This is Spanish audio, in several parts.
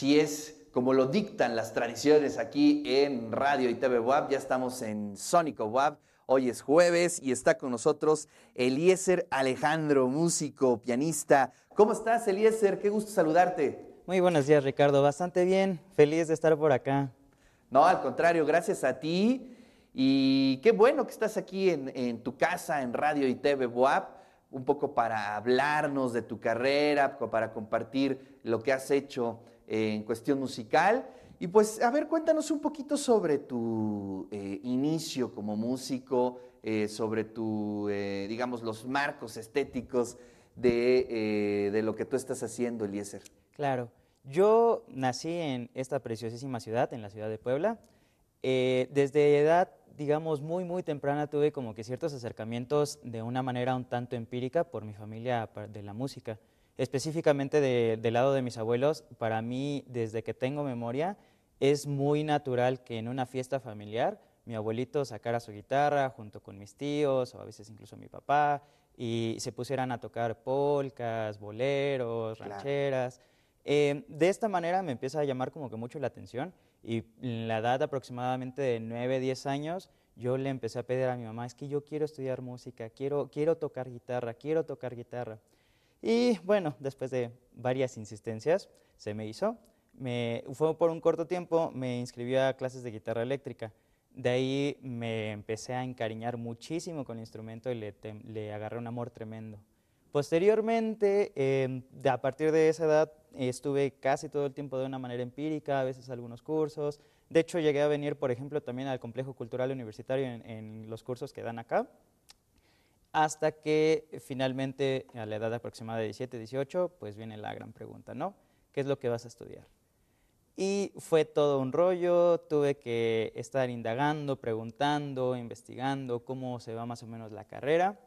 si es como lo dictan las tradiciones aquí en Radio y TV WAP, ya estamos en Sónico WAP. Hoy es jueves y está con nosotros Eliezer Alejandro, músico, pianista. ¿Cómo estás, Eliezer? Qué gusto saludarte. Muy buenos días, Ricardo. Bastante bien. Feliz de estar por acá. No, al contrario, gracias a ti. Y qué bueno que estás aquí en, tu casa, en Radio y TV WAP, un poco para hablarnos de tu carrera, para compartir lo que has hecho en cuestión musical. Y pues, a ver, cuéntanos un poquito sobre tu eh, inicio como músico, eh, sobre tu, eh, digamos, los marcos estéticos de, de, lo que tú estás haciendo, Eliezer. Claro, yo nací en esta preciosísima ciudad, en la ciudad de Puebla. desde edad, digamos, muy, muy temprana tuve como que ciertos acercamientos de una manera un tanto empírica por mi familia de la música específicamente del lado de mis abuelos, para mí, desde que tengo memoria, es muy natural que en una fiesta familiar mi abuelito sacara su guitarra junto con mis tíos o a veces incluso mi papá y se pusieran a tocar polcas, boleros, rancheras. Eh, de esta manera me empieza a llamar como que mucho la atención y en la edad aproximadamente de 9, 10 años yo le empecé a pedir a mi mamá, es que yo quiero estudiar música, quiero, quiero tocar guitarra, quiero tocar guitarra. Y bueno, después de varias insistencias, se me hizo. Me, fue por un corto tiempo, me inscribí a clases de guitarra eléctrica. De ahí me empecé a encariñar muchísimo con el instrumento y le, le agarré un amor tremendo. Posteriormente, em, a partir de esa edad, estuve casi todo el tiempo de una manera empírica, a veces algunos cursos. De hecho, llegué a venir, por ejemplo, también al Complejo Cultural Universitario en los cursos que dan acá hasta que finalmente a la edad aproximada de 17, 18, pues viene la gran pregunta, ¿no? ¿Qué es lo que vas a estudiar? Y fue todo un rollo, tuve que estar indagando, preguntando, investigando cómo se va más o menos la carrera.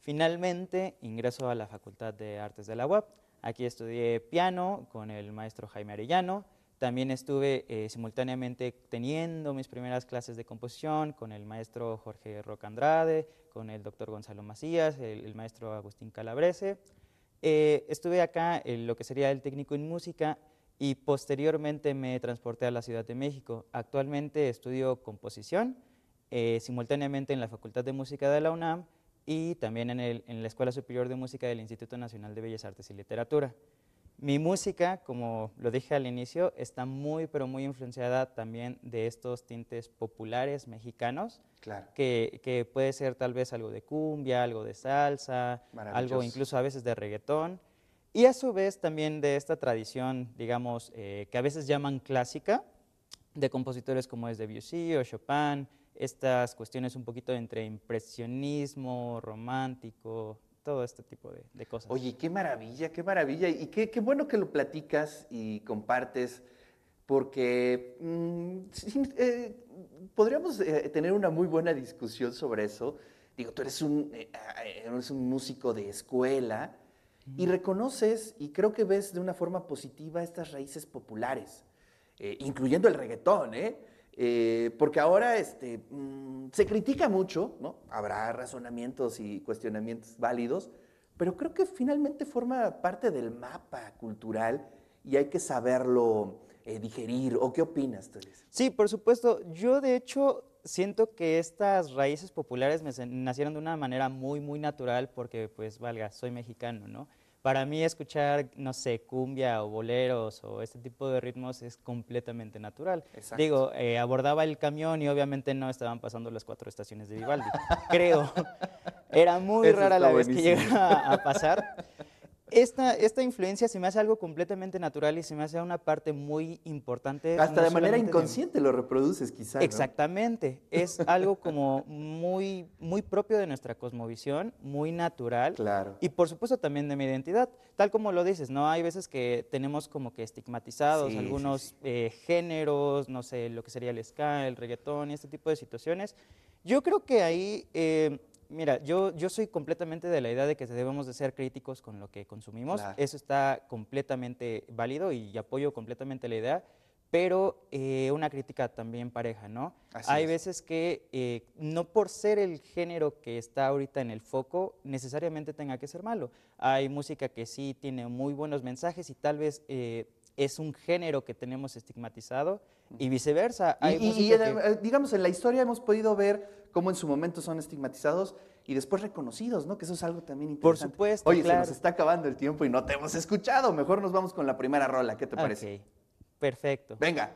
Finalmente ingreso a la Facultad de Artes de la UAP. Aquí estudié piano con el maestro Jaime Arellano, también estuve eh, simultáneamente teniendo mis primeras clases de composición con el maestro Jorge Roca Andrade, con el doctor Gonzalo Macías, el, maestro Agustín Calabrese. Eh, estuve acá en lo que sería el técnico en música y posteriormente me transporté a la Ciudad de México. Actualmente estudio composición eh, simultáneamente en la Facultad de Música de la UNAM y también en la Escuela Superior de Música del Instituto Nacional de Bellas Artes y Literatura. Mi música, como lo dije al inicio, está muy, pero muy influenciada también de estos tintes populares mexicanos, claro. que, puede ser tal vez algo de cumbia, algo de salsa, algo incluso a veces de reggaetón, y a su vez también de esta tradición, digamos, eh, que a veces llaman clásica, de compositores como es Debussy o Chopin, estas cuestiones un poquito entre impresionismo, romántico, todo este tipo de, cosas. Oye, qué maravilla, qué maravilla. Y qué, qué bueno que lo platicas y compartes, porque mm, eh, podríamos eh, tener una muy buena discusión sobre eso. Digo, tú eres un, eh, eres un músico de escuela y reconoces y creo que ves de una forma positiva estas raíces populares, incluyendo el reggaetón, ¿eh? Eh, porque ahora este, mm, se critica mucho, ¿no? Habrá razonamientos y cuestionamientos válidos, pero creo que finalmente forma parte del mapa cultural y hay que saberlo eh, digerir. ¿O qué opinas, Teresa? Sí, por supuesto. Yo, de hecho, siento que estas raíces populares me nacieron de una manera muy, muy natural porque, pues, valga, soy mexicano, ¿no? Para mí escuchar, no sé, cumbia o boleros o este tipo de ritmos es completamente natural. Digo, eh, abordaba el camión y obviamente no estaban pasando las cuatro estaciones de Vivaldi, creo. Era muy rara la vez que llegaba a pasar esta, esta influencia se me hace algo completamente natural y se me hace una parte muy importante. Hasta de manera inconsciente lo reproduces quizás. Exactamente. Es algo como muy, muy propio de nuestra cosmovisión, muy natural. Claro. Y por supuesto también de mi identidad. Tal como lo dices, ¿no? Hay veces que tenemos como que estigmatizados algunos eh, géneros, no sé, lo que sería el ska, el reggaetón y este tipo de situaciones. Yo creo que ahí... Eh, Mira, yo, yo soy completamente de la idea de que debemos de ser críticos con lo que consumimos. Eso está completamente válido y apoyo completamente la idea, pero eh, una crítica también pareja, ¿no? Hay veces que eh, no por ser el género que está ahorita en el foco, necesariamente tenga que ser malo. Hay música que sí tiene muy buenos mensajes y tal vez eh, es un género que tenemos estigmatizado y viceversa. Y, Hay y- y, música que- eh, digamos, en la historia hemos podido ver cómo en su momento son estigmatizados y después reconocidos, ¿no? Que eso es algo también Por interesante. supuesto, Oye, se nos está acabando el tiempo y no te hemos escuchado. Mejor nos vamos con la primera rola. ¿Qué te parece? Ok, perfecto. Venga.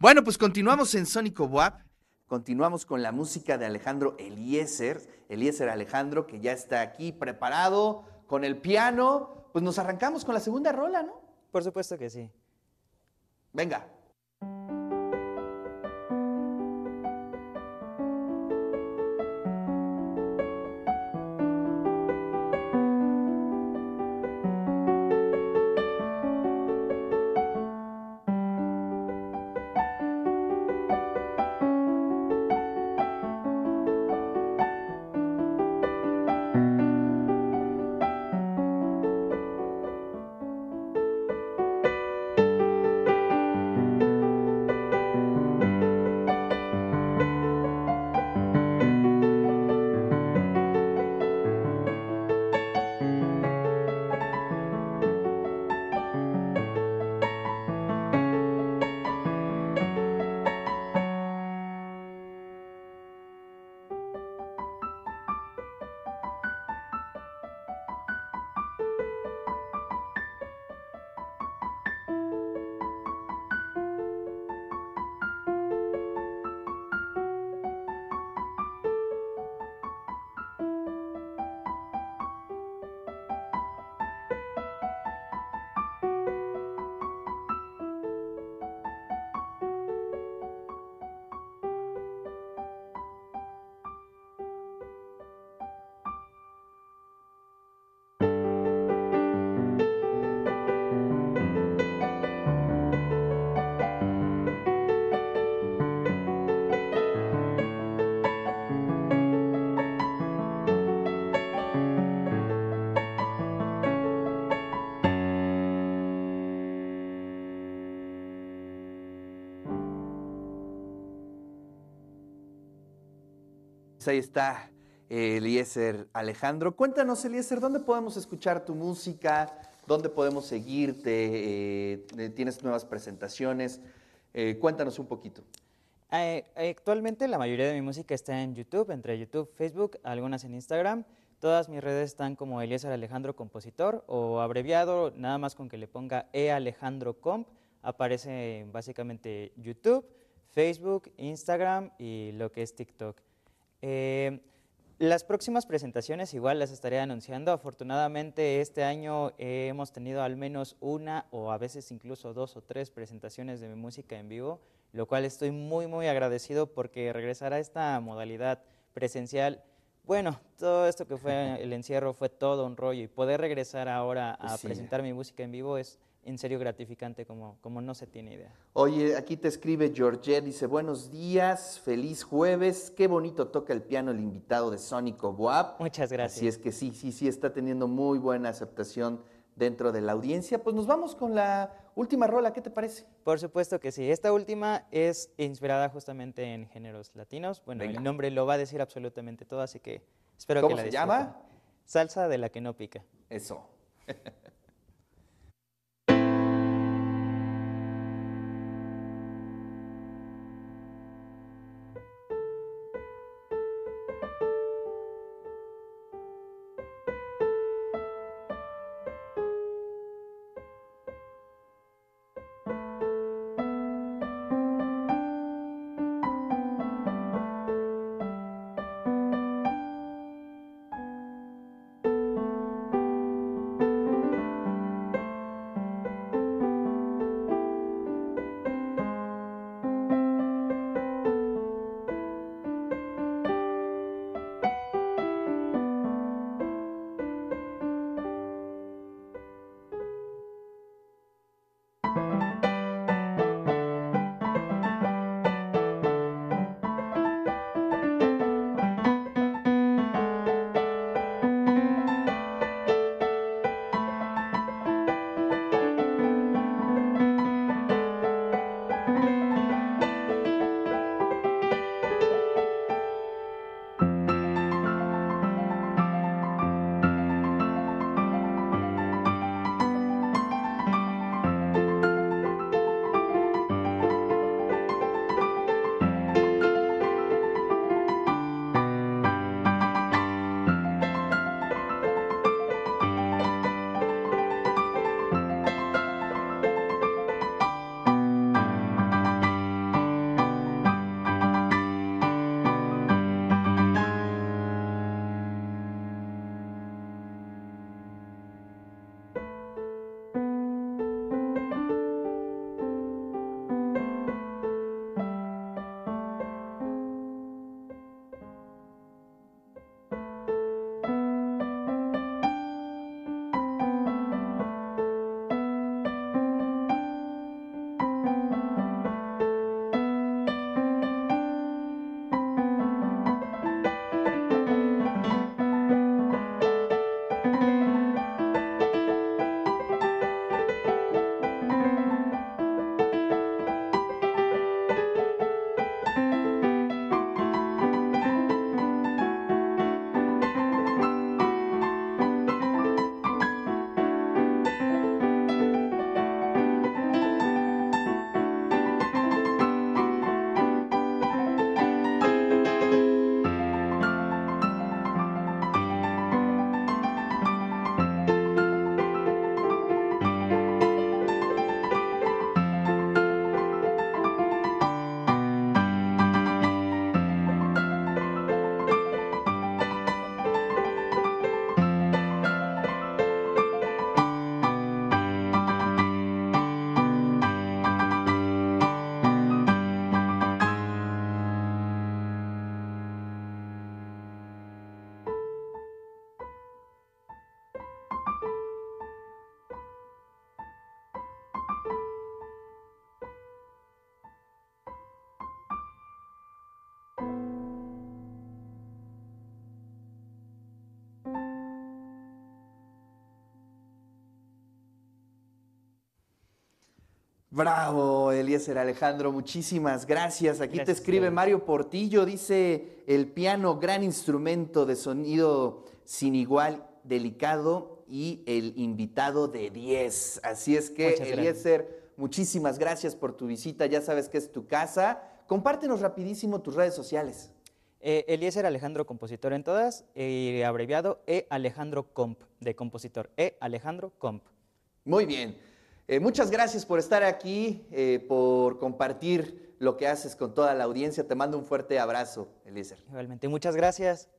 Bueno, pues continuamos en Sónico WAP. Continuamos con la música de Alejandro Eliezer. Eliezer Alejandro, que ya está aquí preparado con el piano. Pues nos arrancamos con la segunda rola, ¿no? Por supuesto que sí. Venga. Ahí está eh, Eliezer Alejandro. Cuéntanos, Eliezer, ¿dónde podemos escuchar tu música? ¿Dónde podemos seguirte? Eh, eh, ¿Tienes nuevas presentaciones? Cuéntanos un poquito. Actualmente la mayoría de mi música está en YouTube, entre YouTube, Facebook, algunas en Instagram. Todas mis redes están como Eliezer Alejandro Compositor o abreviado, nada más con que le ponga E Alejandro Comp, aparece en básicamente YouTube, Facebook, Instagram y lo que es TikTok. Eh, las próximas presentaciones igual las estaré anunciando. Afortunadamente este año hemos tenido al menos una o a veces incluso dos o tres presentaciones de mi música en vivo, lo cual estoy muy muy agradecido porque regresar a esta modalidad presencial, bueno, todo esto que fue el encierro fue todo un rollo y poder regresar ahora a Sí. presentar mi música en vivo es en serio gratificante como, como no se tiene idea. Oye, aquí te escribe Georgette, dice, buenos días, feliz jueves, qué bonito toca el piano el invitado de Sónico Boab. Muchas gracias. Así es que sí, sí, sí, está teniendo muy buena aceptación dentro de la audiencia. Pues nos vamos con la última rola, ¿qué te parece? Por supuesto que sí. Esta última es inspirada justamente en géneros latinos. Bueno, Venga. el nombre lo va a decir absolutamente todo, así que espero ¿Cómo que la se disfruten. llama? Salsa de la que no pica. Eso. Bravo, Eliezer Alejandro, muchísimas gracias. Aquí te Gracias escribe. Mario Portillo, dice el piano, gran instrumento de sonido sin igual, delicado y el invitado de 10. Así es que, Muchas gracias. Eliezer, muchísimas gracias por tu visita, ya sabes que es tu casa. Compártenos rapidísimo tus redes sociales. Eh, Eliezer Alejandro Compositor en todas, y abreviado E Alejandro Comp, de compositor. E Alejandro Comp. Muy bien. Eh, muchas gracias por estar aquí, eh, por compartir lo que haces con toda la audiencia. Te mando un fuerte abrazo, Eliezer. Igualmente, muchas gracias.